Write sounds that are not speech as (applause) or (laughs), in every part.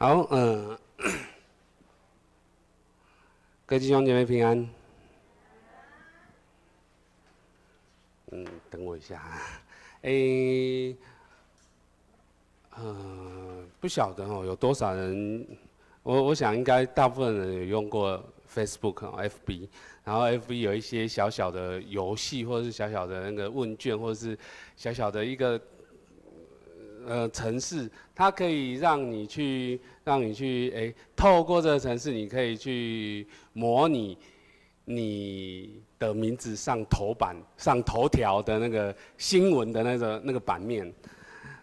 好，嗯、各位弟兄姐妹平安。嗯，等我一下。哎、欸，呃，不晓得哦，有多少人？我我想应该大部分人有用过 Facebook、FB，然后 FB 有一些小小的游戏，或者是小小的那个问卷，或者是小小的一个。呃，城市它可以让你去，让你去，哎，透过这个城市，你可以去模拟你的名字上头版、上头条的那个新闻的那个那个版面。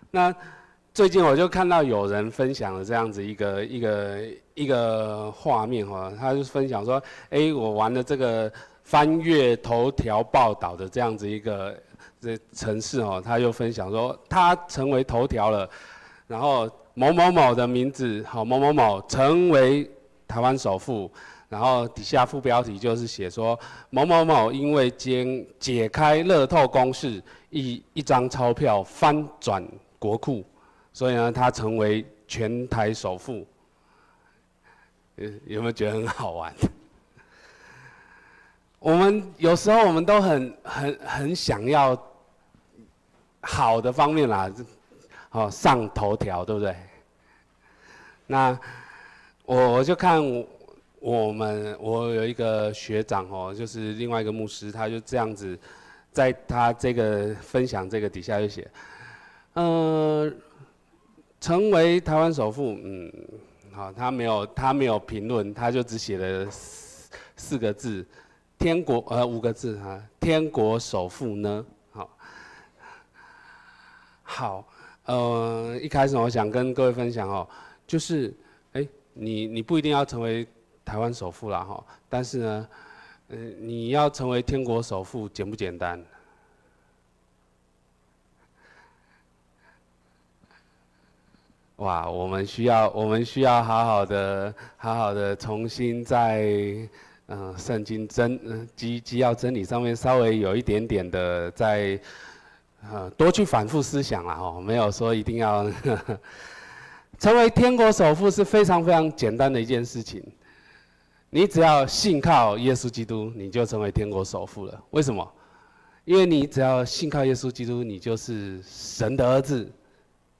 那最近我就看到有人分享了这样子一个一个一个画面哈，他就分享说，哎，我玩了这个翻阅头条报道的这样子一个。这城市哦，他又分享说，他成为头条了，然后某某某的名字，好某某某成为台湾首富，然后底下副标题就是写说某某某因为解解开乐透公式，一一张钞票翻转国库，所以呢，他成为全台首富。有有没有觉得很好玩？我们有时候我们都很很很想要。好的方面啦，哦，上头条，对不对？那我我就看我们，我有一个学长哦，就是另外一个牧师，他就这样子，在他这个分享这个底下就写，嗯、成为台湾首富，嗯，好，他没有他没有评论，他就只写了四四个字，天国呃五个字哈，天国首富呢？好，呃，一开始我想跟各位分享哦，就是，哎，你你不一定要成为台湾首富啦哈，但是呢，呃，你要成为天国首富简不简单？哇，我们需要我们需要好好的好好的重新在嗯、圣经真嗯基基要真理上面稍微有一点点的在。呃，多去反复思想了，哦，没有说一定要 (laughs) 成为天国首富是非常非常简单的一件事情。你只要信靠耶稣基督，你就成为天国首富了。为什么？因为你只要信靠耶稣基督，你就是神的儿子，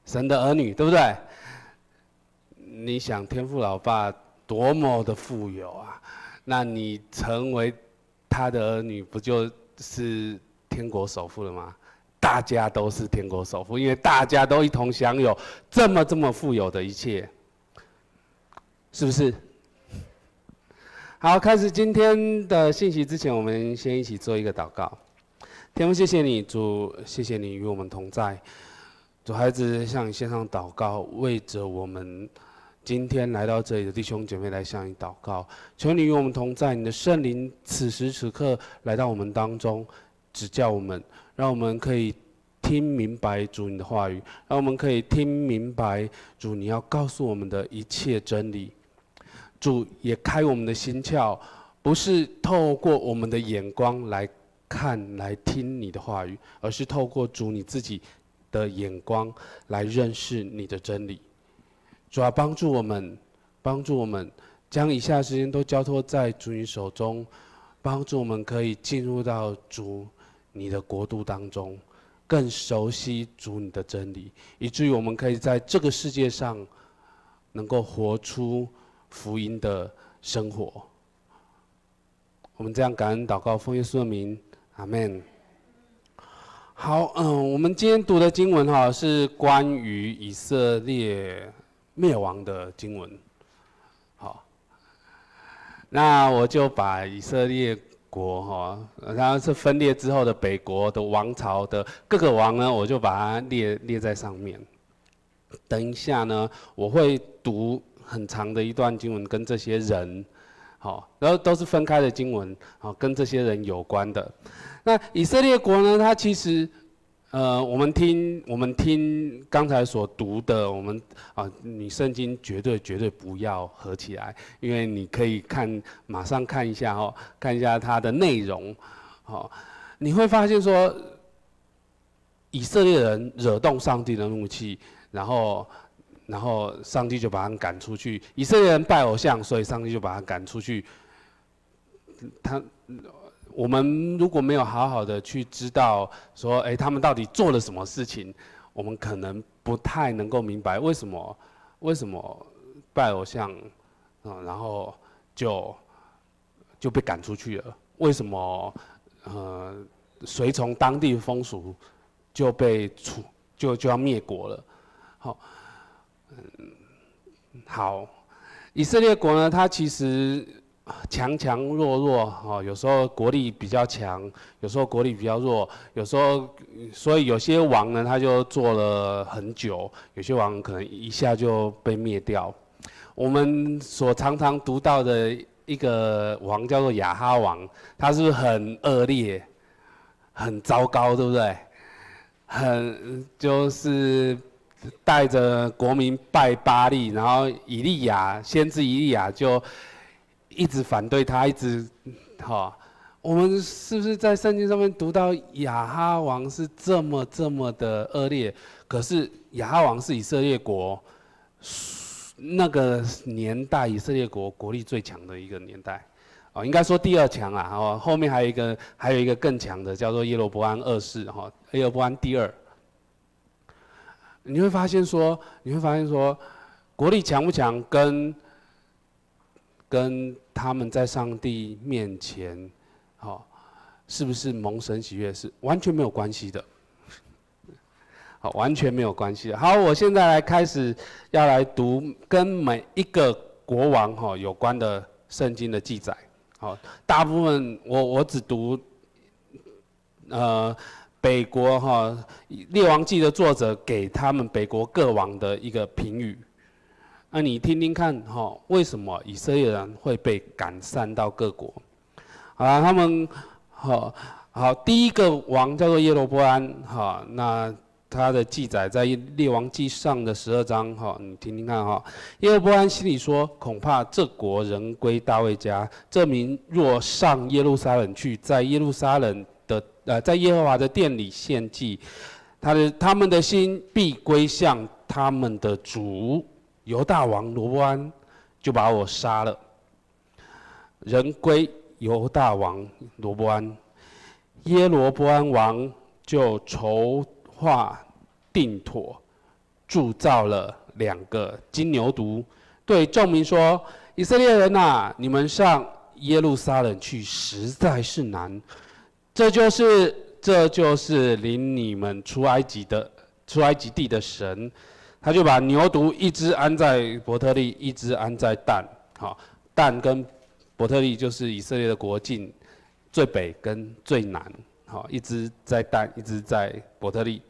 神的儿女，对不对？你想天父老爸多么的富有啊？那你成为他的儿女，不就是天国首富了吗？大家都是天国首富，因为大家都一同享有这么这么富有的一切，是不是？好，开始今天的信息之前，我们先一起做一个祷告。天父，谢谢你，主，谢谢你与我们同在。主，孩子向你献上祷告，为着我们今天来到这里的弟兄姐妹来向你祷告。求你与我们同在，你的圣灵此时此刻来到我们当中，指教我们。让我们可以听明白主你的话语，让我们可以听明白主你要告诉我们的一切真理。主也开我们的心窍，不是透过我们的眼光来看、来听你的话语，而是透过主你自己的眼光来认识你的真理。主要帮助我们，帮助我们将以下时间都交托在主你手中，帮助我们可以进入到主。你的国度当中，更熟悉主你的真理，以至于我们可以在这个世界上，能够活出福音的生活。我们这样感恩祷告，奉耶稣的名，阿门。好，嗯，我们今天读的经文哈，是关于以色列灭亡的经文。好，那我就把以色列。国哈，然后是分裂之后的北国的王朝的各个王呢，我就把它列列在上面。等一下呢，我会读很长的一段经文，跟这些人，好，然后都是分开的经文，好，跟这些人有关的。那以色列国呢，它其实。呃，我们听我们听刚才所读的，我们啊，你圣经绝对绝对不要合起来，因为你可以看马上看一下哦，看一下它的内容，好，你会发现说，以色列人惹动上帝的怒气，然后然后上帝就把他们赶出去。以色列人拜偶像，所以上帝就把他赶出去。他，我们如果没有好好的去知道说，哎，他们到底做了什么事情，我们可能不太能够明白为什么，为什么拜偶像，嗯，然后就就被赶出去了。为什么，呃，随从当地风俗就被处就就要灭国了？好，嗯，好，以色列国呢，它其实。强强弱弱，哈，有时候国力比较强，有时候国力比较弱，有时候，所以有些王呢，他就做了很久，有些王可能一下就被灭掉。我们所常常读到的一个王叫做亚哈王，他是不是很恶劣、很糟糕，对不对？很就是带着国民拜巴力，然后以利亚先知以利亚就。一直反对他，一直，哈，我们是不是在圣经上面读到亚哈王是这么这么的恶劣？可是亚哈王是以色列国那个年代以色列国国力最强的一个年代，哦，应该说第二强啊，哦，后面还有一个还有一个更强的叫做耶罗波安二世，哈，耶罗波安第二。你会发现说，你会发现说，国力强不强跟跟他们在上帝面前，好，是不是蒙神喜悦是完全没有关系的，好，完全没有关系的。好，我现在来开始要来读跟每一个国王哈有关的圣经的记载。好，大部分我我只读，呃，北国哈列王记的作者给他们北国各王的一个评语。那你听听看，哈，为什么以色列人会被赶散到各国？啊，他们，好，好，第一个王叫做耶罗波安，哈，那他的记载在列王记上的十二章，哈，你听听看，哈，耶罗波安心里说，恐怕这国人归大卫家，这民若上耶路撒冷去，在耶路撒冷的，呃，在耶和华的殿里献祭，他的他们的心必归向他们的主。犹大王罗波安就把我杀了，人归犹大王罗波安，耶罗波安王就筹划定妥，铸造了两个金牛犊，对众民说：“以色列人呐，你们上耶路撒冷去实在是难，这就是这就是领你们出埃及的出埃及地的神。”他就把牛犊一只安在伯特利，一只安在但。好，但跟伯特利就是以色列的国境最北跟最南。好，一只在但，一只在伯特利。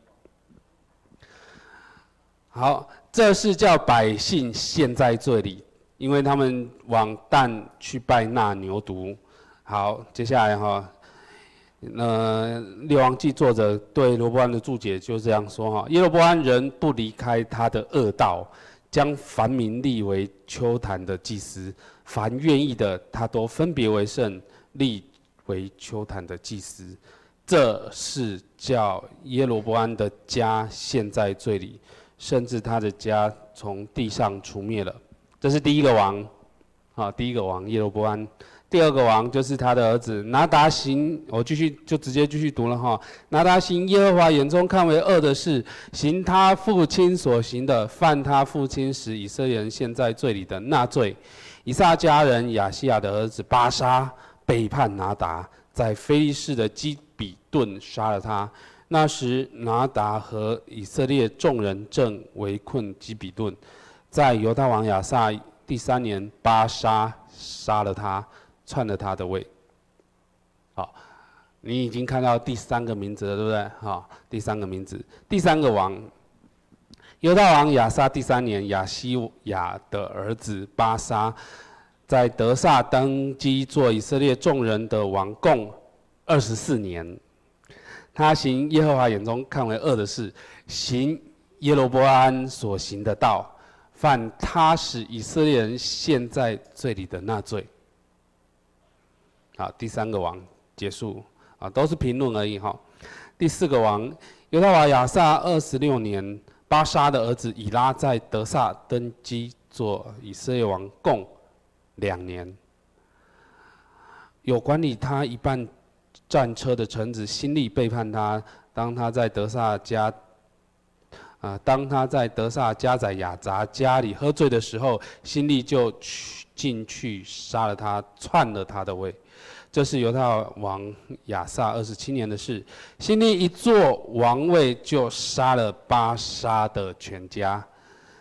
好，这是叫百姓陷在这里，因为他们往但去拜那牛犊。好，接下来哈。那《列王记》作者对罗波安的注解就这样说哈：耶罗波安人不离开他的恶道，将凡民立为丘坛的祭司，凡愿意的，他都分别为圣，立为丘坛的祭司。这是叫耶罗波安的家陷在罪里，甚至他的家从地上除灭了。这是第一个王，啊，第一个王耶罗波安。第二个王就是他的儿子拿达行，我继续就直接继续读了哈。拿达行耶和华眼中看为恶的事，行他父亲所行的，犯他父亲使以色列人陷在罪里的那罪。以萨迦人亚西亚的儿子巴沙背叛拿达，在非利士的基比顿杀了他。那时拿达和以色列众人正围困基比顿，在犹大王亚萨第三年，巴沙杀了他。篡了他的位，好，你已经看到第三个名字了，对不对？好，第三个名字，第三个王，犹大王亚撒第三年，亚西亚的儿子巴沙，在德萨登基做以色列众人的王，共二十四年。他行耶和华眼中看为恶的事，行耶罗波安所行的道，犯他使以色列人陷在罪里的那罪。好，第三个王结束，啊，都是评论而已哈。第四个王，犹大王亚撒二十六年，巴沙的儿子以拉在德萨登基做以色列王共两年。有管理他一半战车的臣子辛利背叛他，当他在德萨加，啊，当他在德萨加宰亚杂家里喝醉的时候，辛利就去进去杀了他，篡了他的位。这是犹太王亚撒二十七年的事。辛利一坐王位，就杀了巴沙的全家，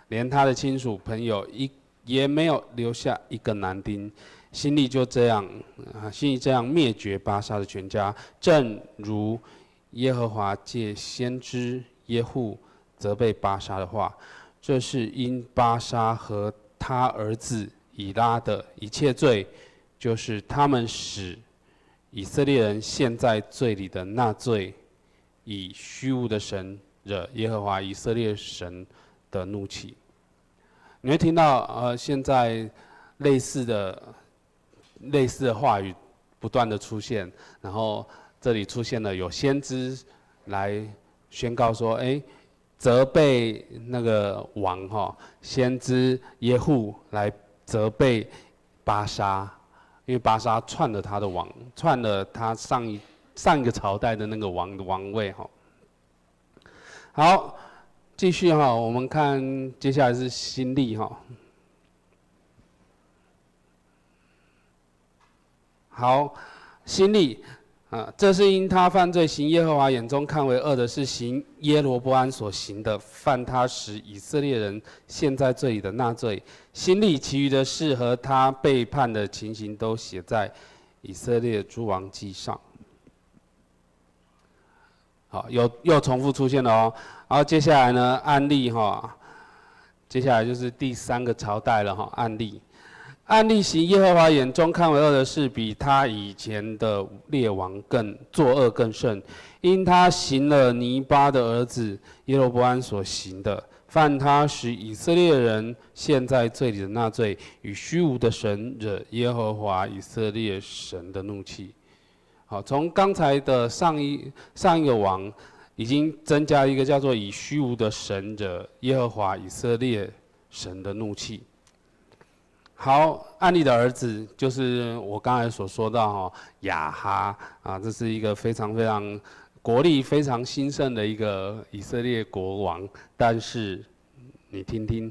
连他的亲属朋友一也没有留下一个男丁。辛利就这样啊，辛利这样灭绝巴沙的全家，正如耶和华借先知耶户责备巴沙的话。这是因巴沙和他儿子以拉的一切罪。就是他们使以色列人陷在罪里的那罪，以虚无的神惹耶和华以色列神的怒气。你会听到呃，现在类似的类似的话语不断的出现，然后这里出现了有先知来宣告说，哎，责备那个王哈，先知耶户来责备巴沙。因为巴沙篡了他的王，篡了他上一上一个朝代的那个王的王位哈。好，继续哈，我们看接下来是新历哈。好，新历。啊，这是因他犯罪，行耶和华眼中看为恶的是，行耶罗波安所行的，犯他使以色列人陷在罪里的那罪。心里其余的事和他背叛的情形，都写在以色列诸王记上。好，又又重复出现了哦。然后接下来呢，案例哈，接下来就是第三个朝代了哈，案例。案例行耶和华眼中看为恶的事，比他以前的列王更作恶更甚，因他行了尼八的儿子耶罗波安所行的，犯他使以色列人陷在罪里的那罪，与虚无的神惹耶和华以色列神的怒气。好，从刚才的上一上一个王，已经增加一个叫做以虚无的神惹耶和华以色列神的怒气。好，暗利的儿子就是我刚才所说到哈雅哈啊，这是一个非常非常国力非常兴盛的一个以色列国王。但是你听听，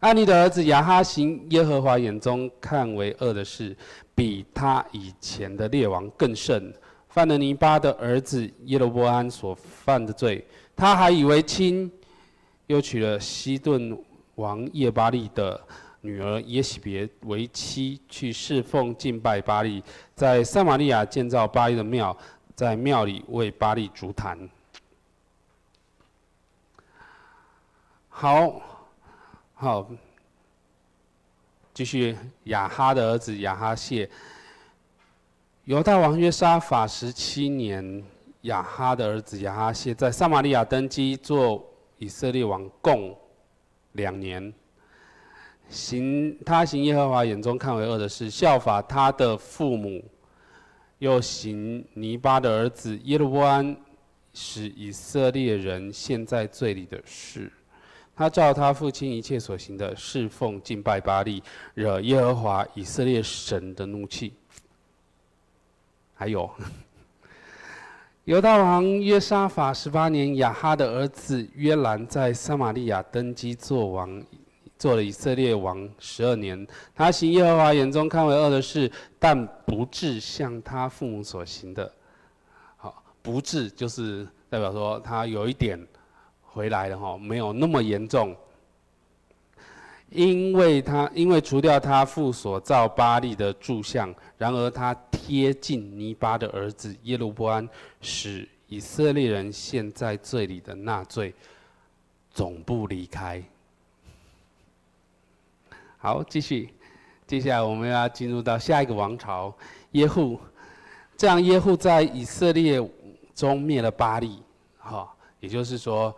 暗利的儿子雅哈行耶和华眼中看为恶的事，比他以前的列王更甚，犯了尼巴的儿子耶罗波安所犯的罪。他还以为亲，又娶了西顿王叶巴利的。女儿耶洗别为妻，去侍奉敬拜巴力，在撒玛利亚建造巴力的庙，在庙里为巴力筑坛。好，好，继续亚哈的儿子亚哈谢，犹大王约沙法十七年，亚哈的儿子亚哈谢在撒玛利亚登基做以色列王共两年。行他行耶和华眼中看为恶的事，效法他的父母，又行尼巴的儿子耶路波安使以色列人陷在罪里的事。他照他父亲一切所行的，侍奉敬拜巴力，惹耶和华以色列神的怒气。还有，犹大王约沙法十八年，亚哈的儿子约兰在撒玛利亚登基作王。做了以色列王十二年，他行耶和华眼中看为恶的事，但不至像他父母所行的。好，不至就是代表说他有一点回来了哈，没有那么严重。因为他因为除掉他父所造巴力的柱像，然而他贴近尼巴的儿子耶罗波安，使以色列人陷在罪里的那罪，总不离开。好，继续，接下来我们要进入到下一个王朝耶户。这样耶户在以色列中灭了巴力，哈，也就是说，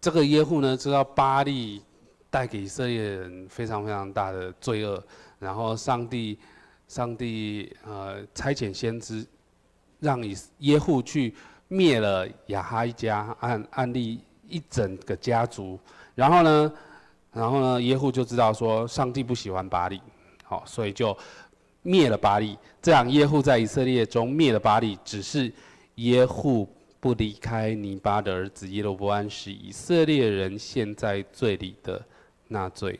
这个耶户呢知道巴力带给以色列人非常非常大的罪恶，然后上帝，上帝呃差遣先知，让以耶户去灭了亚哈一家，暗暗利一整个家族。然后呢，然后呢，耶户就知道说上帝不喜欢巴力，好，所以就灭了巴力。这样耶户在以色列中灭了巴力，只是耶户不离开尼巴的儿子耶罗波安，使以色列人陷在罪里的那罪，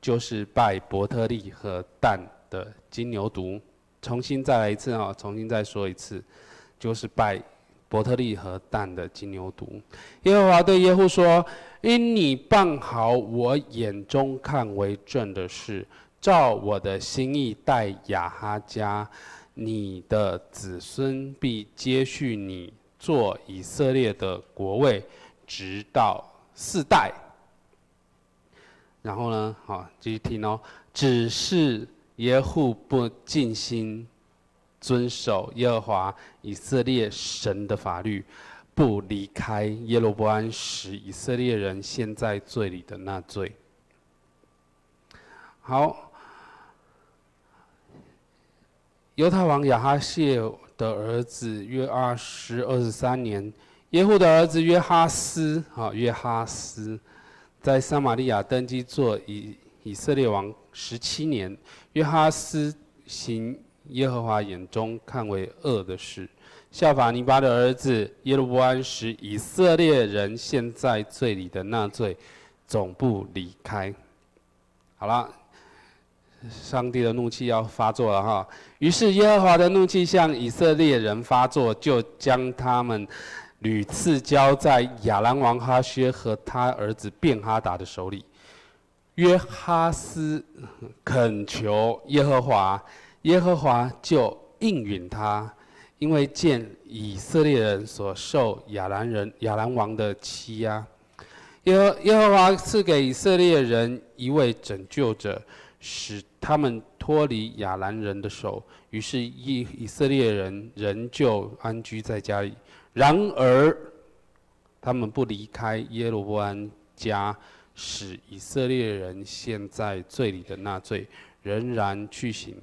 就是拜伯特利和但的金牛犊。重新再来一次啊！重新再说一次，就是拜伯特利和但的金牛犊。耶和华对耶户说：“因你办好我眼中看为正的事，照我的心意待亚哈家，你的子孙必接续你做以色列的国位，直到四代。”然后呢，好，继续听哦，只是。耶户不尽心遵守耶和华以色列神的法律，不离开耶罗波安使以色列人陷在罪里的那罪。好，犹太王亚哈谢的儿子约阿施二十三年，耶户的儿子约哈斯啊约哈斯，在撒玛利亚登基做以以色列王十七年。约哈斯行耶和华眼中看为恶的事，效法尼巴的儿子耶罗波安，使以色列人陷在罪里的那罪，总不离开。好了，上帝的怒气要发作了哈。于是耶和华的怒气向以色列人发作，就将他们屡次交在亚兰王哈薛和他儿子便哈达的手里。约哈斯恳求耶和华，耶和华就应允他，因为见以色列人所受亚兰人亚兰王的欺压，耶和耶和华赐给以色列人一位拯救者，使他们脱离亚兰人的手，于是以以色列人仍旧安居在家里。然而，他们不离开耶罗波安家。使以色列人陷在罪里的那罪仍然去行，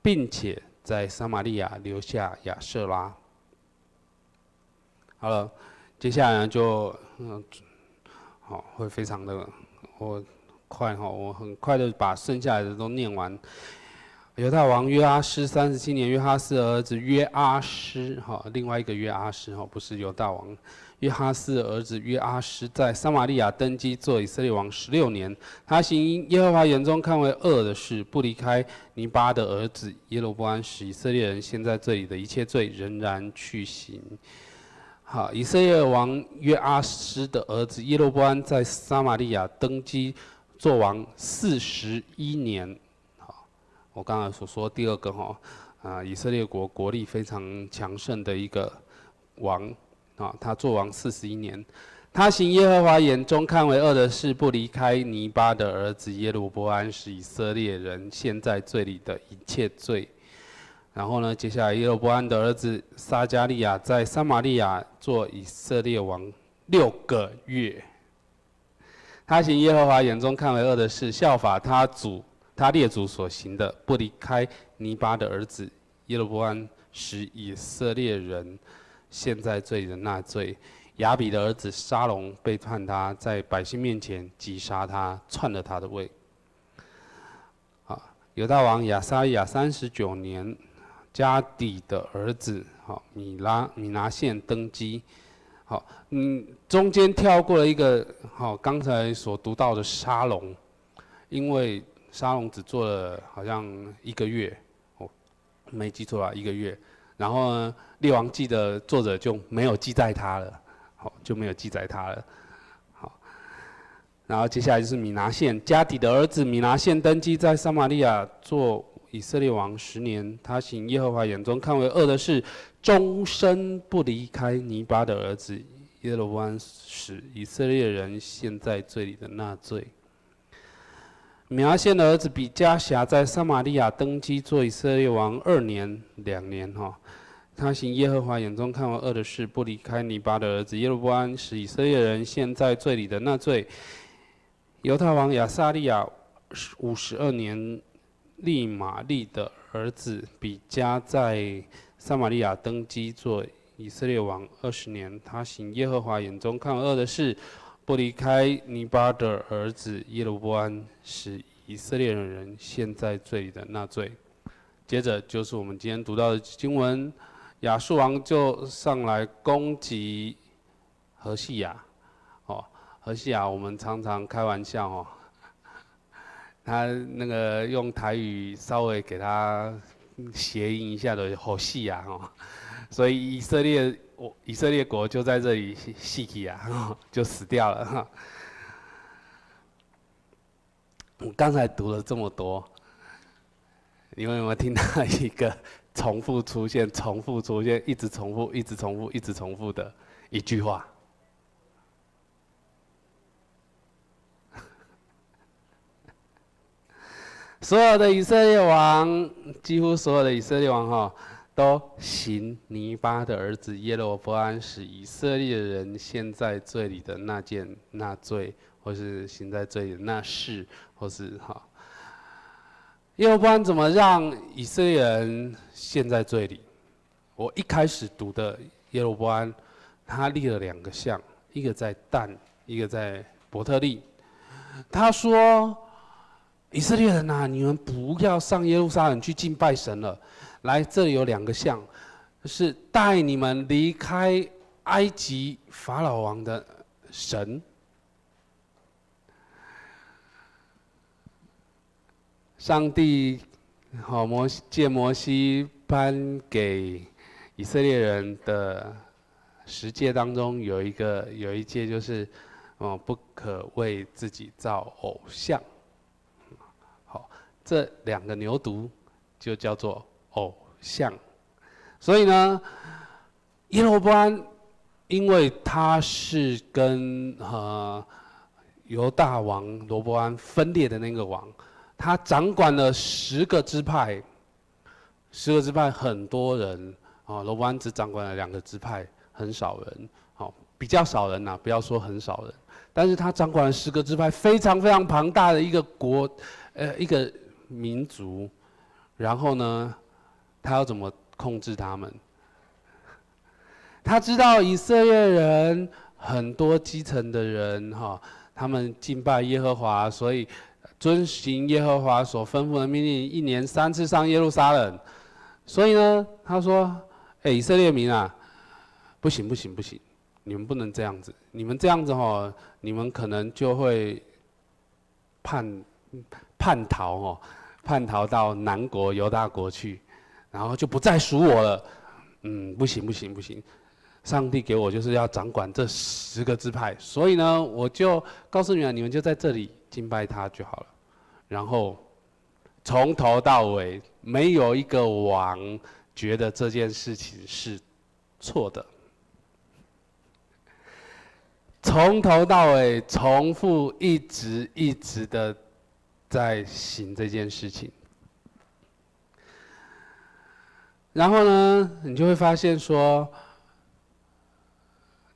并且在撒玛利亚留下亚瑟拉。好了，接下来就嗯，好会非常的我快哈，我很快的把剩下来的都念完。犹大王约阿施三十七年，约哈斯儿子约阿施哈，另外一个约阿施哈，不是犹大王。约哈斯的儿子约阿施在撒玛利亚登基做以色列王十六年，他行耶和华眼中看为恶的事，不离开尼巴的儿子耶罗波安使以色列人陷在这里的一切罪，仍然去行。好，以色列王约阿施的儿子耶罗波安在撒玛利亚登基做王四十一年。好，我刚才所说第二个哈，啊，以色列国国力非常强盛的一个王。啊，他做王四十一年，他行耶和华眼中看为恶的事，不离开尼巴的儿子耶罗波安使以色列人陷在罪里的一切罪。然后呢，接下来耶罗波安的儿子撒迦利亚在撒玛利亚做以色列王六个月。他行耶和华眼中看为恶的事，效法他祖他列祖所行的，不离开尼巴的儿子耶罗波安使以色列人。现在罪的那罪，亚比的儿子沙龙背叛他，在百姓面前击杀他，篡了他的位。啊，犹大王亚撒利雅三十九年，加底的儿子好米拉米拿现登基。好，嗯，中间跳过了一个好，刚才所读到的沙龙，因为沙龙只做了好像一个月，哦，没记错啊，一个月。然后呢，《列王记》的作者就没有记载他了，好，就没有记载他了，好。然后接下来就是米拿县，家底的儿子米拿县登基在撒玛利亚做以色列王十年，他行耶和华眼中看为恶的事，终身不离开尼巴的儿子耶罗波安使以色列人陷在罪里的那罪。米亚先的儿子比加辖在撒玛利亚登基做以色列王二年两年哈，他行耶和华眼中看为恶的事，不离开尼巴的儿子耶罗波安使以色列人陷在罪里的那罪。犹太王亚撒利雅五十二年，利玛利的儿子比加在撒玛利亚登基做以色列王二十年，他行耶和华眼中看为恶的事，不离开尼巴的儿子耶罗波安，使以色列人陷在罪里的那罪。接着就是我们今天读到的经文，亚述王就上来攻击何西亚。哦，何西亚，我们常常开玩笑哦，他那个用台语稍微给他谐音一下的何西亚哦，所以以色列以色列国就在这里死去啊，就死掉了哈。我刚才读了这么多，你们有没有听到一个重复出现、重复出现、一直重复、一直重复、一直重复的一句话？(laughs) 所有的以色列王，几乎所有的以色列王哈，都行尼巴的儿子耶罗波安使以色列人陷在罪里的那件那罪，或是行在罪里的那事，或是哈。耶罗波安怎么让以色列人陷在罪里？我一开始读的耶罗波安，他立了两个像，一个在但，一个在伯特利。他说。以色列人呐、你们不要上耶路撒冷去敬拜神了。来，这里有两个像，是带你们离开埃及法老王的神。上帝好摩借摩西颁给以色列人的十诫当中，有一个有一诫就是，哦，不可为自己造偶像。好这两个牛犊就叫做偶像，所以呢，耶罗波安因为他是跟呃犹大王罗伯安分裂的那个王，他掌管了十个支派，十个支派很多人啊，罗伯安只掌管了两个支派，很少人，好比较少人呐、不要说很少人，但是他掌管了十个支派，非常非常庞大的一个国，呃一个。民族，然后呢，他要怎么控制他们？他知道以色列人很多基层的人哈，他们敬拜耶和华，所以遵循耶和华所吩咐的命令，一年三次上耶路撒冷。所以呢，他说：“哎，以色列民啊，不行不行不行，你们不能这样子，你们这样子哈，你们可能就会叛叛逃哦。”叛逃到南国犹大国去，然后就不再属我了。嗯，不行不行不行，上帝给我就是要掌管这十个支派，所以呢，我就告诉你们，你们就在这里敬拜他就好了。然后从头到尾没有一个王觉得这件事情是错的，从头到尾重复一直一直的。在行这件事情，然后呢，你就会发现说，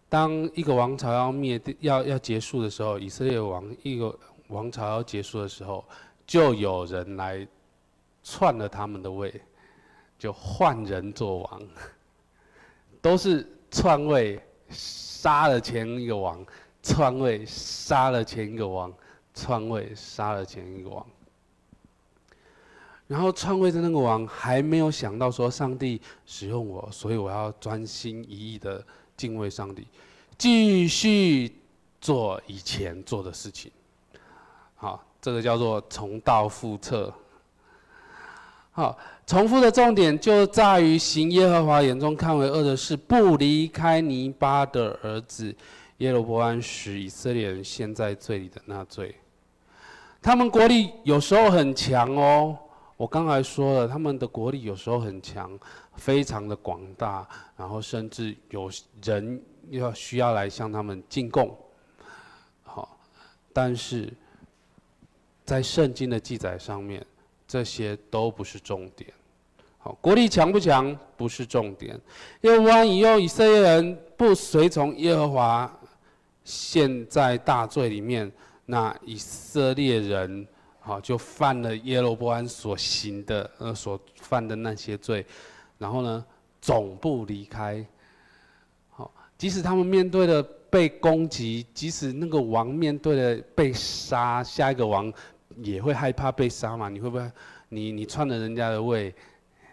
当一个王朝要灭、要要结束的时候，以色列王一个王朝要结束的时候，就有人来篡了他们的位，就换人做王，(laughs) 都是篡位，杀了前一个王，篡位，杀了前一个王。篡位杀了前一个王，然后篡位的那个王还没有想到说，上帝使用我，所以我要专心一意的敬畏上帝，继续做以前做的事情。好，这个叫做重蹈覆辙。好，重复的重点就在于行耶和华眼中看为恶的事，不离开尼巴的儿子耶罗波安使以色列人陷在罪里的那罪。他们国力有时候很强哦，我刚才说了，他们的国力有时候很强，非常的广大，然后甚至有人要需要来向他们进贡。好，但是在圣经的记载上面，这些都不是重点。好，国力强不强不是重点，因为万一用以色列人不随从耶和华，陷在大罪里面。那以色列人，好，就犯了耶罗波安所行的呃所犯的那些罪，然后呢，总不离开好即使他们面对的被攻击，即使那个王面对的被杀，下一个王也会害怕被杀嘛？你会不会？你你篡了人家的位，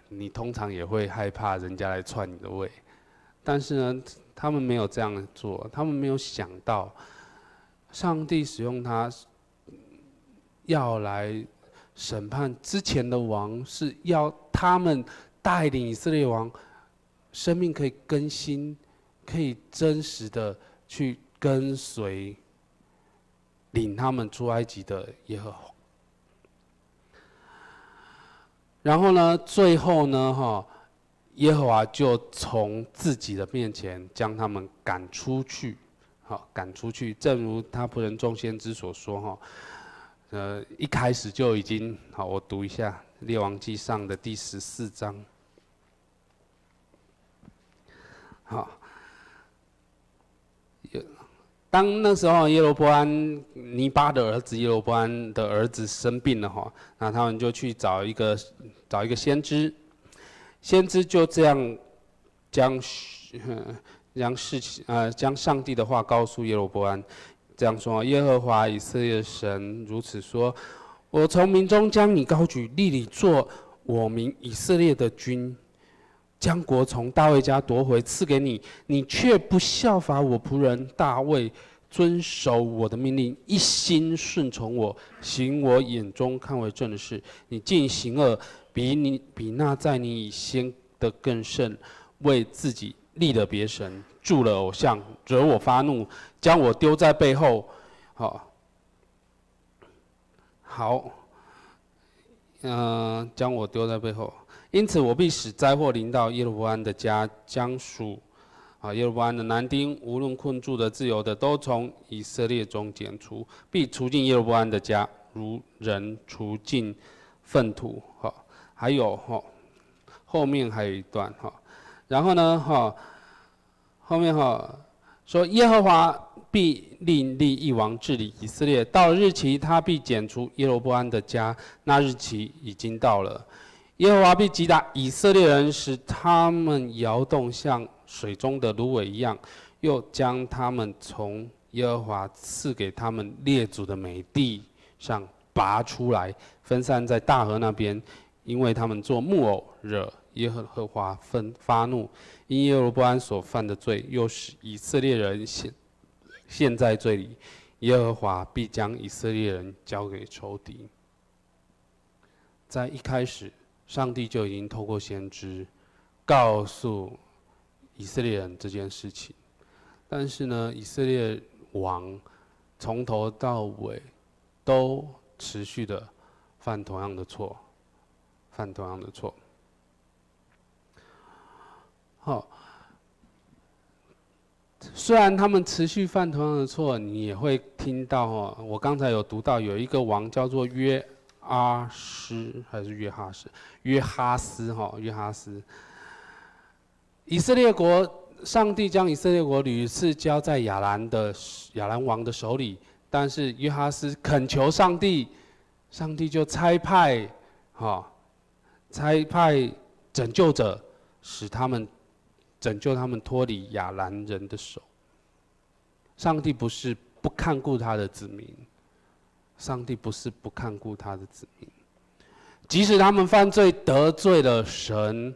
你通常也会害怕人家来篡你的位。但是呢，他们没有这样做，他们没有想到，上帝使用他要来审判之前的王，是要他们带领以色列王，生命可以更新，可以真实的去跟随，领他们出埃及的耶和华。然后呢，最后呢，哈，耶和华就从自己的面前将他们赶出去，好，赶出去。正如他仆人众先知所说，哈，呃，一开始就已经，好，我读一下《列王记上》的第十四章，好。当那时候耶罗波安尼巴的儿子耶罗波安的儿子生病了哈，那他们就去找一个找一个先知，先知就这样将将事情呃将上帝的话告诉耶罗波安，这样说：耶和华以色列神如此说，我从民中将你高举，立你做我民以色列的君，将国从大卫家夺回赐给你，你却不效法我仆人大卫，遵守我的命令，一心顺从我，行我眼中看为正的事。你尽行恶，比你比那在你以先的更甚，为自己立了别神，铸了偶像，惹我发怒，将我丢在背后。好，好，嗯、将我丢在背后。因此，我必使灾祸临到耶罗波安的家，将属啊耶罗波安的男丁，无论困住的、自由的，都从以色列中剪除，必除尽耶罗波安的家，如人除尽粪土。哈，还有哈，后面还有一段哈，然后呢哈，后面哈说耶和华必另立一王治理以色列，到日期他必剪除耶罗波安的家，那日期已经到了。耶和华必击打以色列人，使他们摇动像水中的芦苇一样，又将他们从耶和华赐给他们列祖的美地上拔出来，分散在大河那边，因为他们做木偶，惹耶和华分发怒，因耶罗波安所犯的罪，又使以色列人陷陷在这里，耶和华必将以色列人交给仇敌。在一开始。上帝就已经透过先知告诉以色列人这件事情，但是呢，以色列王从头到尾都持续的犯同样的错，犯同样的错。好，虽然他们持续犯同样的错，你也会听到哦，我刚才有读到有一个王叫做约。阿斯还是约哈斯？约哈斯哈，约哈斯。以色列国，上帝将以色列国屡次交在亚兰的亚兰王的手里，但是约哈斯恳求上帝，上帝就差派哈，差派拯救者，使他们拯救他们脱离亚兰人的手。上帝不是不看顾他的子民。上帝不是不看顾他的子民，即使他们犯罪得罪了神，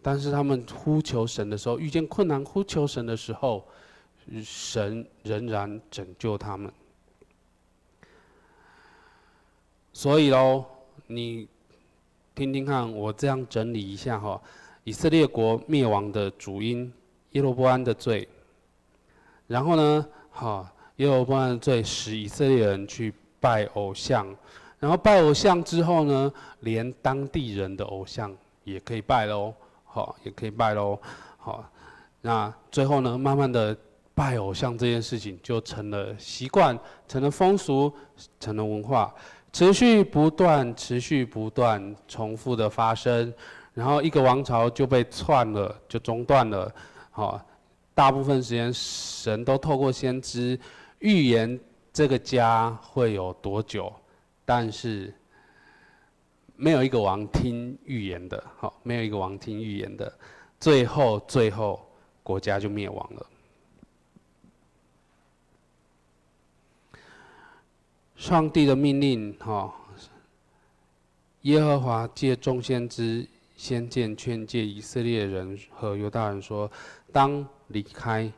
但是他们呼求神的时候，遇见困难呼求神的时候，神仍然拯救他们。所以喽，你听听看，我这样整理一下哈，以色列国灭亡的主因，耶罗波安的罪，然后呢，哈，耶罗波安的罪使以色列人去。拜偶像，然后拜偶像之后呢，连当地人的偶像也可以拜喽，好，也可以拜喽，好，那最后呢，慢慢的拜偶像这件事情就成了习惯，成了风俗，成了文化，持续不断，持续不断，重复的发生，然后一个王朝就被篡了，就中断了。好，大部分时间神都透过先知预言这个家会有多久，但是没有一个王听预言的。好，没有一个王听预言的，最后最后国家就灭亡了。上帝的命令，哈，耶和华借众先知。先见劝诫以色列人和犹大人说：当离开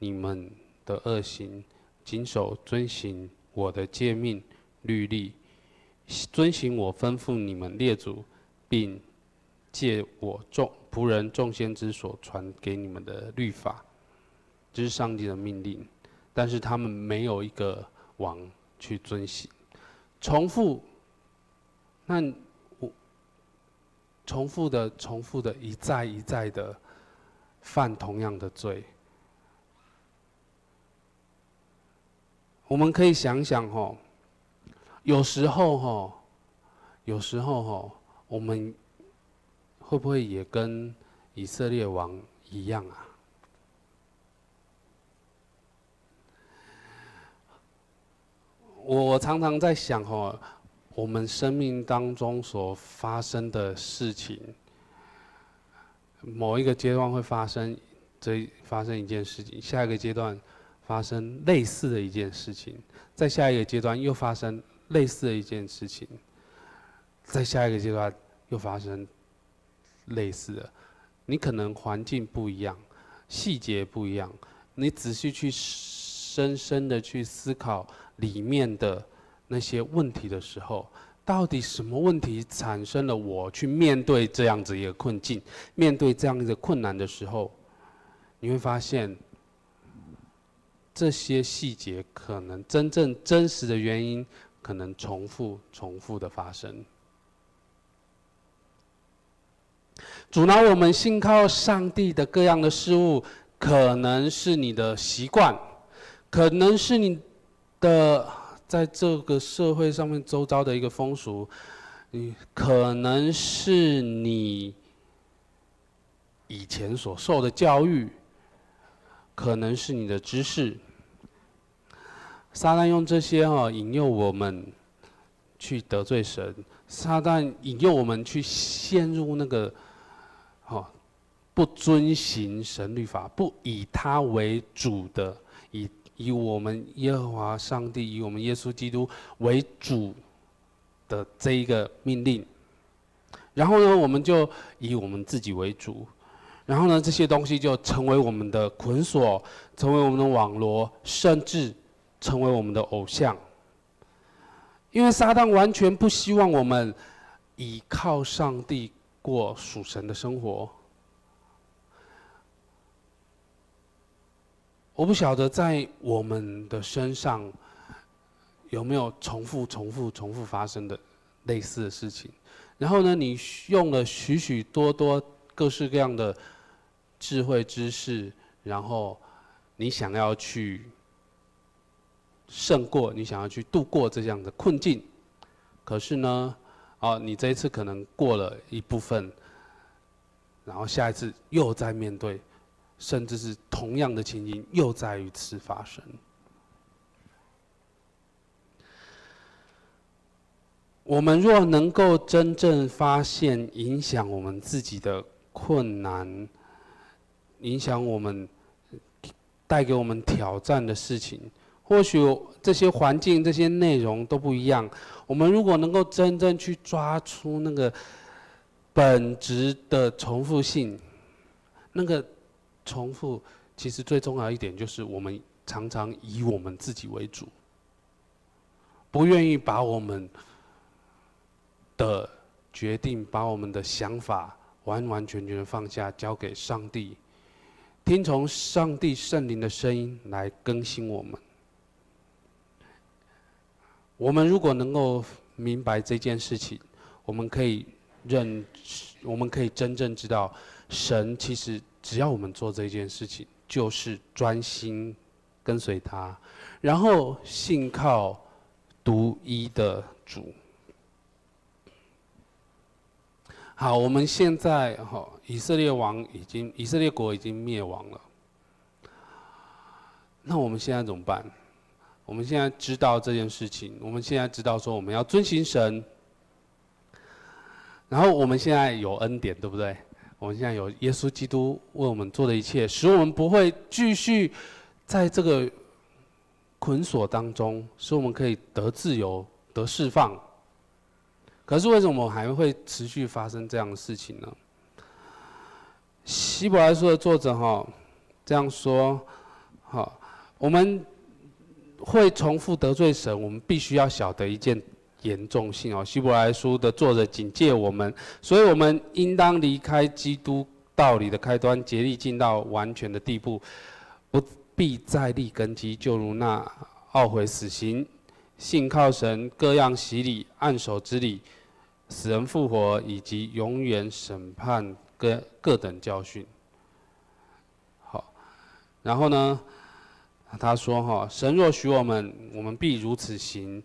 你们的恶行，谨守遵行我的诫命律例，遵行我吩咐你们列祖，并借我众仆人众先知所传给你们的律法，这是上帝的命令。但是他们没有一个王去遵行，重复，那重复的、重复的、一再一再的犯同样的罪。我们可以想想哦，有时候哦，有时候哦，我们会不会也跟以色列王一样啊？我我常常在想哦，我们生命当中所发生的事情，某一个阶段会发生这发生一件事情，下一个阶段发生类似的一件事情，在下一个阶段又发生类似的一件事情，在下一个阶段又发生类似的，你可能环境不一样，细节不一样，你仔细去深深的去思考。里面的那些问题的时候，到底什么问题产生了我去面对这样子一个困境，面对这样一个困难的时候，你会发现这些细节可能真正真实的原因，可能重复重复的发生，阻挠我们信靠上帝的各样的事物，可能是你的习惯，可能是你。的，在这个社会上面，周遭的一个风俗，你可能是你以前所受的教育，可能是你的知识。撒旦用这些哈引诱我们去得罪神，撒旦引诱我们去陷入那个哈不遵行神律法、不以他为主的以。以我们耶和华上帝，以我们耶稣基督为主的这一个命令，然后呢，我们就以我们自己为主，然后呢，这些东西就成为我们的捆锁，成为我们的网罗，甚至成为我们的偶像。因为撒旦完全不希望我们依靠上帝过属神的生活。我不晓得在我们的身上有没有重复、重复、重复发生的类似的事情。然后呢，你用了许许多多各式各样的智慧知识，然后你想要去胜过，你想要去度过这样的困境。可是呢，哦，你这一次可能过了一部分，然后下一次又在面对。甚至是同样的情景又再一次发生。我们若能够真正发现影响我们自己的困难，影响我们带给我们挑战的事情，或许这些环境、这些内容都不一样。我们如果能够真正去抓出那个本质的重复性，那个。重复，其实最重要一点就是，我们常常以我们自己为主，不愿意把我们的决定、把我们的想法完完全全放下，交给上帝，听从上帝圣灵的声音来更新我们。我们如果能够明白这件事情，我们可以认，我们可以真正知道，神其实。只要我们做这件事情，就是专心跟随他，然后信靠独一的主。好，我们现在哈，以色列王已经，以色列国已经灭亡了。那我们现在怎么办？我们现在知道这件事情，我们现在知道说我们要遵行神，然后我们现在有恩典，对不对？我们现在有耶稣基督为我们做的一切，使我们不会继续在这个捆锁当中，使我们可以得自由、得释放。可是为什么我还会持续发生这样的事情呢？希伯来书的作者哈这样说：好，我们会重复得罪神，我们必须要晓得一件严重性哦。希伯来书的作者警戒我们，所以我们应当离开基督道理的开端，竭力进到完全的地步，不必再立根基，就如那懊悔死刑、信靠神各样洗礼、按手之礼、死人复活以及永远审判。各各等教训，好，然后呢，他说哈，神若许我们，我们必如此行，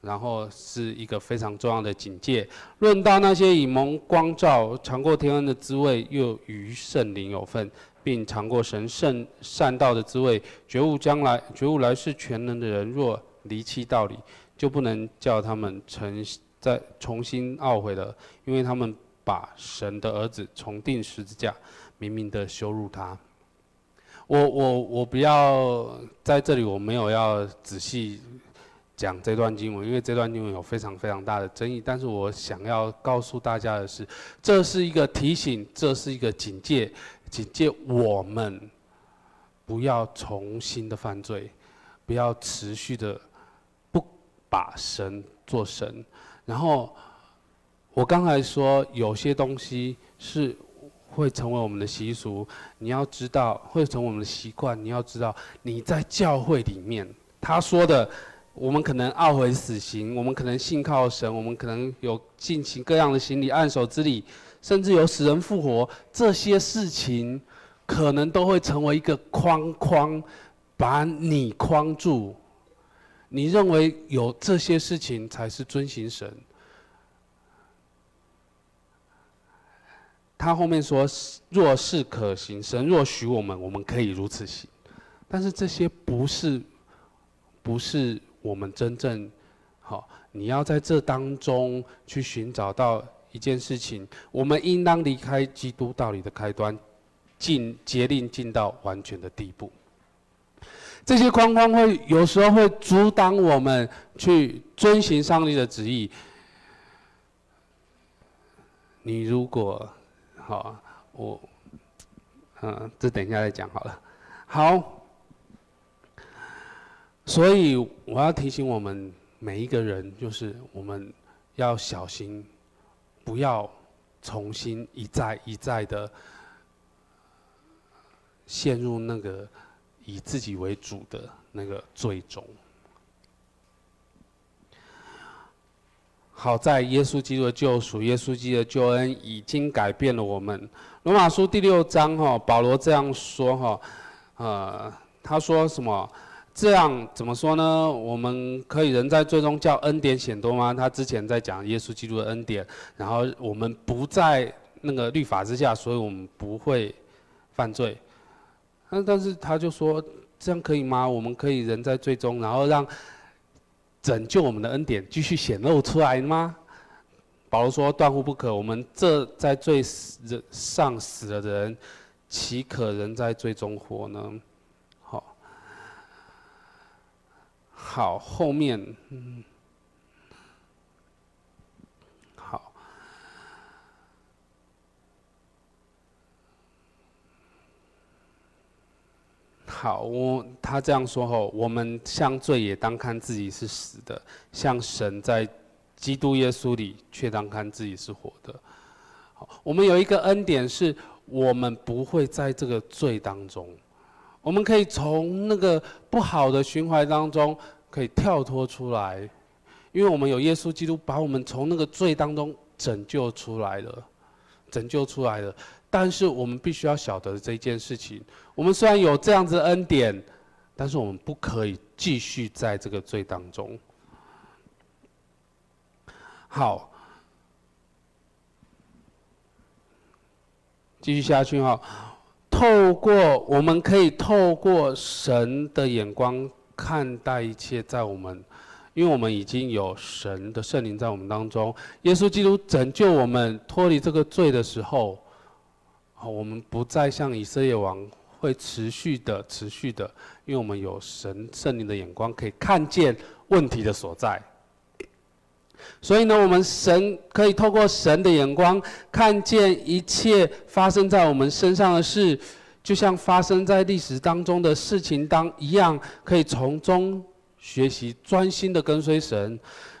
然后是一个非常重要的警戒。论到那些以蒙光照、尝过天恩的滋味，又与圣灵有份，并尝过神圣善道的滋味，觉悟将来觉悟来世全能的人，若离弃道理，就不能叫他们重再重新懊悔了，因为他们。把神的儿子重钉十字架，明明的羞辱他。我我我不要在这里，我没有要仔细讲这段经文，因为这段经文有非常非常大的争议。但是我想要告诉大家的是，这是一个提醒，这是一个警戒，警戒我们不要重新的犯罪，不要持续的不把神做神，然后。我刚才说有些东西是会成为我们的习俗，你要知道会成为我们的习惯。你要知道你在教会里面，他说的，我们可能懊悔死刑，我们可能信靠神，我们可能有进行各样的行礼、按手之礼，甚至有死人复活，这些事情可能都会成为一个框框，把你框住。你认为有这些事情才是遵行神？他后面说：“若是可行，神若许我们，我们可以如此行。但是这些不是，不是我们真正好。你要在这当中去寻找到一件事情，我们应当离开基督道理的开端，尽竭力进到完全的地步。这些框框会有时候会阻挡我们去遵行上帝的旨意。你如果……好，我，嗯，这等一下再讲好了。好，所以我要提醒我们每一个人，就是我们要小心，不要重新一再一再的陷入那个以自己为主的那个罪中。好在耶稣基督的救赎，耶稣基督的救恩已经改变了我们。罗马书第六章哈，保罗这样说哈，呃，他说什么？这样怎么说呢？我们可以人在最终叫恩典显多吗？他之前在讲耶稣基督的恩典，然后我们不在那个律法之下，所以我们不会犯罪。但但是他就说，这样可以吗？我们可以人在最终，然后让。拯救我们的恩典继续显露出来吗？保罗说：“断乎不可。我们这在罪上死了的人，岂可人在最终活呢？”好，好，后面，嗯，好。好，我他这样说后，我们像罪也当看自己是死的，像神在基督耶稣里却当看自己是活的。好，我们有一个恩典，是我们不会在这个罪当中，我们可以从那个不好的循环当中可以跳脱出来，因为我们有耶稣基督把我们从那个罪当中拯救出来了，拯救出来了。但是我们必须要晓得这一件事情。我们虽然有这样子的恩典，但是我们不可以继续在这个罪当中。好，继续下去哈。透过我们可以透过神的眼光看待一切，在我们，因为我们已经有神的圣灵在我们当中。耶稣基督拯救我们脱离这个罪的时候。好，我们不再像以色列王会持续的、持续的，因为我们有神圣灵的眼光，可以看见问题的所在。所以呢，我们神可以透过神的眼光，看见一切发生在我们身上的事，就像发生在历史当中的事情当一样，可以从中学习，专心的跟随神，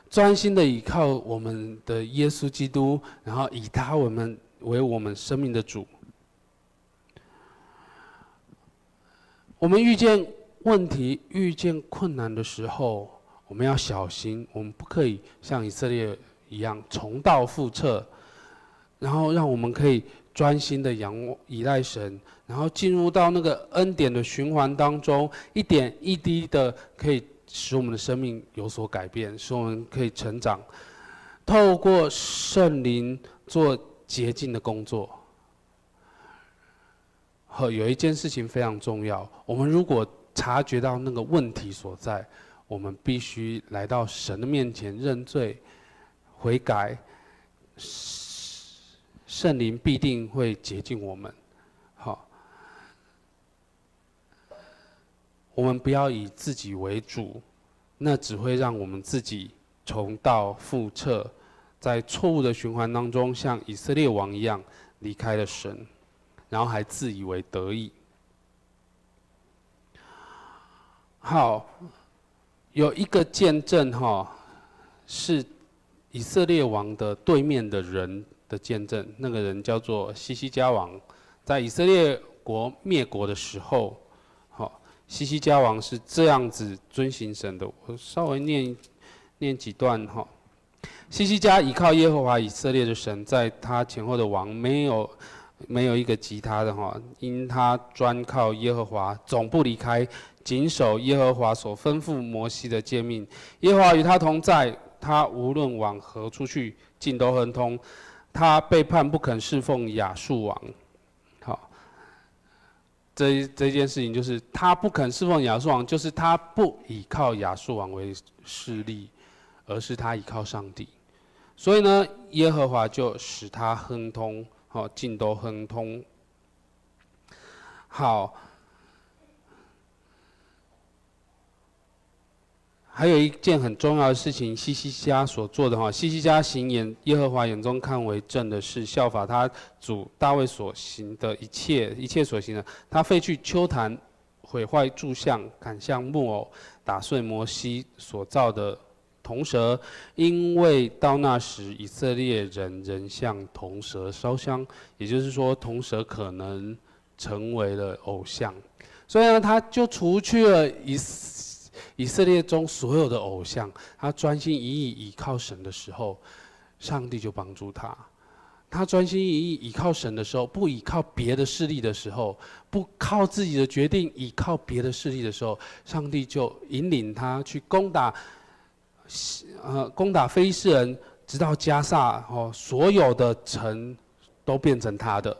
专心的倚靠我们的耶稣基督，然后以他我们为我们生命的主。我们遇见问题、遇见困难的时候，我们要小心，我们不可以像以色列一样重蹈覆辙，然后让我们可以专心的仰望、依赖神，然后进入到那个恩典的循环当中，一点一滴的可以使我们的生命有所改变，使我们可以成长，透过圣灵做洁净的工作。和有一件事情非常重要，我们如果察觉到那个问题所在，我们必须来到神的面前认罪、悔改，圣灵必定会洁净我们。好，我们不要以自己为主，那只会让我们自己重蹈覆辙，在错误的循环当中，像以色列王一样离开了神。然后还自以为得意。好，有一个见证哈，是以色列王的对面的人的见证。那个人叫做西西家王，在以色列国灭国的时候，好，西西家王是这样子遵行神的。我稍微念念几段哈。西西家倚靠耶和华以色列的神，在他前后的王没有。没有一个吉他的哈，因他专靠耶和华，总不离开，谨守耶和华所吩咐摩西的诫命。耶和华与他同在，他无论往何处去，尽都亨通。他背叛不肯侍奉亚述王，好，这这件事情就是他不肯侍奉亚述王，就是他不倚靠亚述王为势力，而是他倚靠上帝。所以呢，耶和华就使他亨通。好，尽都亨通。好，还有一件很重要的事情，西西家所做的哈，西西家行眼耶和华眼中看为正的是，效法他主大卫所行的一切一切所行的。他废去秋坛，毁坏柱像，砍下木偶，打碎摩西所造的。铜蛇，因为到那时以色列人人向铜蛇烧香，也就是说，铜蛇可能成为了偶像，所以呢，他就除去了以以色列中所有的偶像，他专心一意倚靠神的时候，上帝就帮助他。他专心一意倚靠神的时候，不倚靠别的势力的时候，不靠自己的决定倚靠别的势力的时候，上帝就引领他去攻打。呃，攻打非利士人，直到加萨哦，所有的城都变成他的。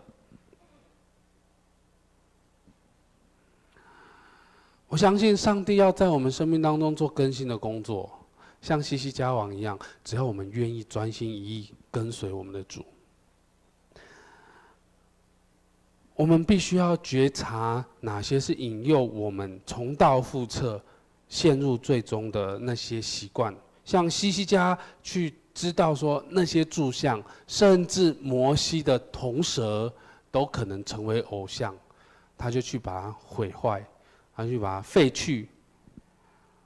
我相信上帝要在我们生命当中做更新的工作，像西西家王一样，只要我们愿意专心一意跟随我们的主，我们必须要觉察哪些是引诱我们重蹈覆辙。陷入最终的那些习惯，像西西家去知道说那些柱像，甚至摩西的铜蛇都可能成为偶像，他就去把它毁坏，他去把它废去。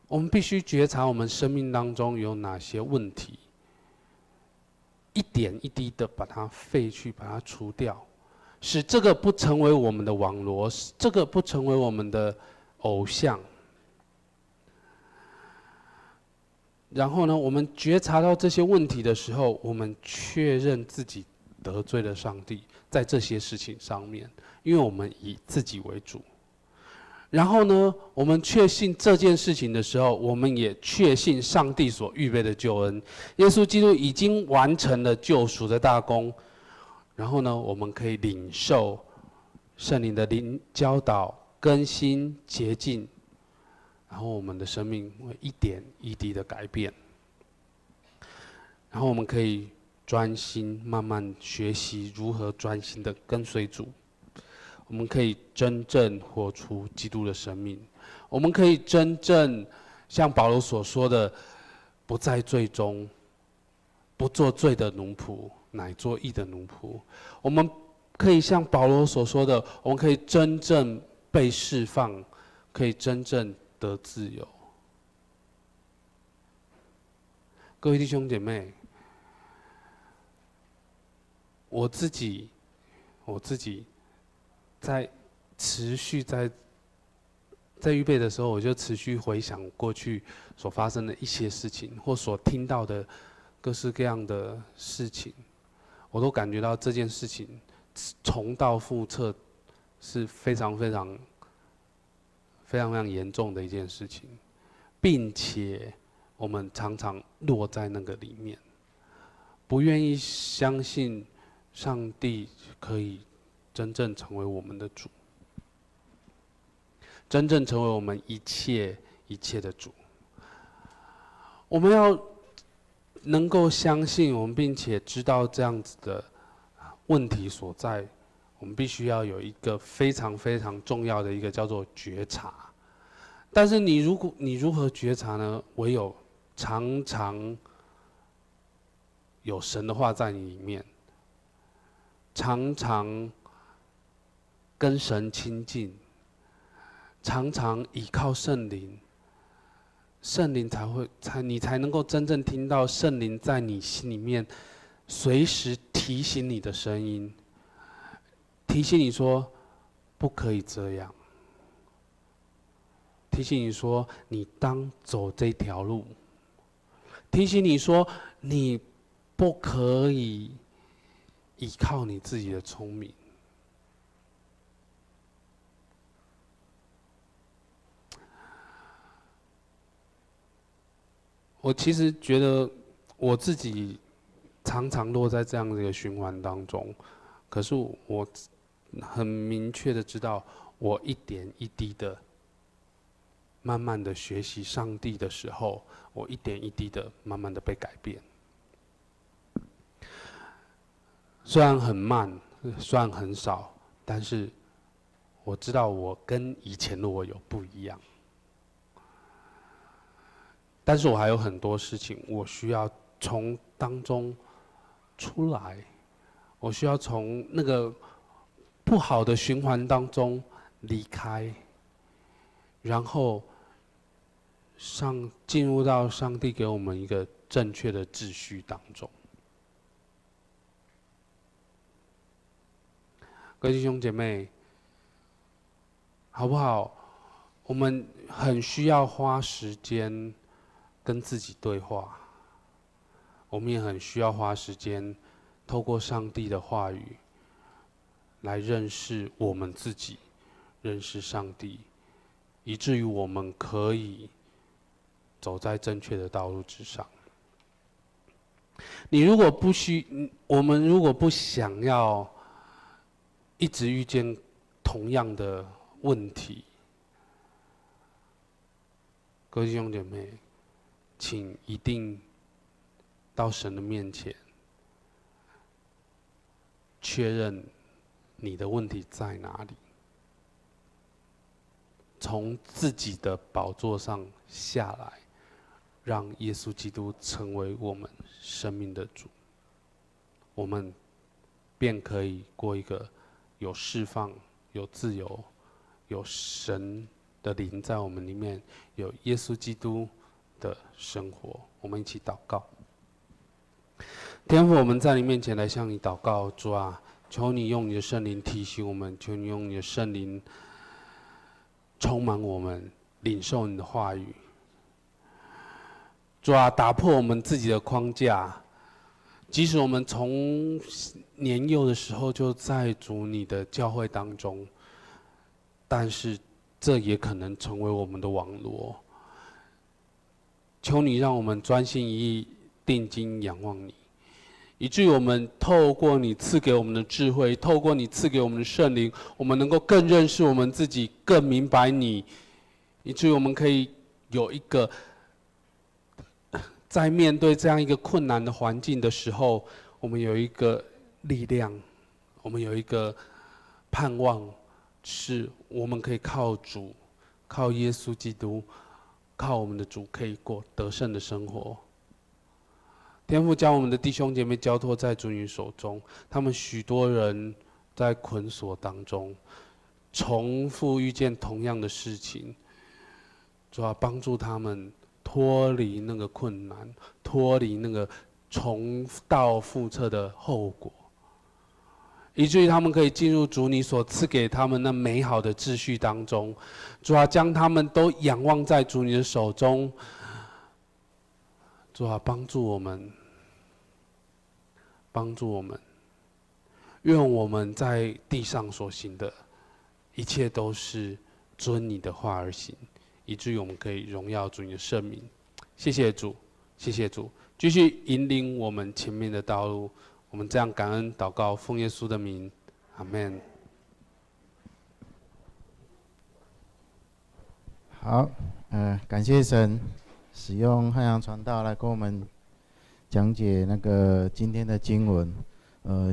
我们必须觉察我们生命当中有哪些问题，一点一滴的把它废去，把它除掉，使这个不成为我们的网罗，使这个不成为我们的偶像。然后呢，我们觉察到这些问题的时候，我们确认自己得罪了上帝，在这些事情上面，因为我们以自己为主。然后呢，我们确信这件事情的时候，我们也确信上帝所预备的救恩，耶稣基督已经完成了救赎的大功。然后呢，我们可以领受圣灵的灵教导、更新、洁净。然后我们的生命会一点一滴的改变，然后我们可以专心慢慢学习如何专心的跟随主。我们可以真正活出基督的生命，我们可以真正像保罗所说的，不在最终，不做罪的奴仆，乃做义的奴仆。我们可以像保罗所说的，我们可以真正被释放，可以真正得自由。各位弟兄姐妹，我自己，我自己在持续在在预备的时候，我就持续回想过去所发生的一些事情，或所听到的各式各样的事情，我都感觉到这件事情重蹈覆辙是非常非常非常非常严重的一件事情，并且。我们常常落在那个里面，不愿意相信上帝可以真正成为我们的主，真正成为我们一切一切的主。我们要能够相信我们，并且知道这样子的问题所在，我们必须要有一个非常非常重要的一个叫做觉察。但是你如果你如何觉察呢？唯有常常有神的话在你里面，常常跟神亲近，常常倚靠圣灵，圣灵才会才你才能够真正听到圣灵在你心里面随时提醒你的声音，提醒你说不可以这样，提醒你说你当走这条路。提醒你说，你不可以依靠你自己的聪明。我其实觉得我自己常常落在这样的一个循环当中，可是我很明确的知道，我一点一滴的。慢慢的学习上帝的时候，我一点一滴的慢慢的被改变。虽然很慢，虽然很少，但是我知道我跟以前的我有不一样。但是我还有很多事情，我需要从当中出来，我需要从那个不好的循环当中离开，然后。上进入到上帝给我们一个正确的秩序当中，各位弟兄姐妹，好不好？我们很需要花时间跟自己对话，我们也很需要花时间透过上帝的话语来认识我们自己，认识上帝，以至于我们可以。走在正确的道路之上。你如果不需，我们如果不想要一直遇见同样的问题，各位弟兄姐妹，请一定到神的面前，确认你的问题在哪里，从自己的宝座上下来。让耶稣基督成为我们生命的主，我们便可以过一个有释放、有自由、有神的灵在我们里面、有耶稣基督的生活。我们一起祷告，天父，我们在你面前来向你祷告，主啊，求你用你的圣灵提醒我们，求你用你的圣灵充满我们，领受你的话语。主啊，打破我们自己的框架。即使我们从年幼的时候就在主你的教会当中，但是这也可能成为我们的网罗。求你让我们专心一意、定睛仰望你，以至于我们透过你赐给我们的智慧，透过你赐给我们的圣灵，我们能够更认识我们自己，更明白你，以至于我们可以有一个。在面对这样一个困难的环境的时候，我们有一个力量，我们有一个盼望，是我们可以靠主，靠耶稣基督，靠我们的主，可以过得胜的生活。天父将我们的弟兄姐妹交托在主你手中，他们许多人在捆锁当中，重复遇见同样的事情，主要帮助他们脱离那个困难，脱离那个重蹈覆辙的后果。以至于他们可以进入主你所赐给他们那美好的秩序当中，主啊，将他们都仰望在主你的手中，主啊，帮助我们，帮助我们，愿我们在地上所行的一切都是遵你的话而行，以至于我们可以荣耀主你的圣名。谢谢主，谢谢主，继续引领我们前面的道路。我们这样感恩祷告，奉耶稣的名，阿门。好，嗯、感谢神使用汉阳传道来跟我们讲解那个今天的经文，呃。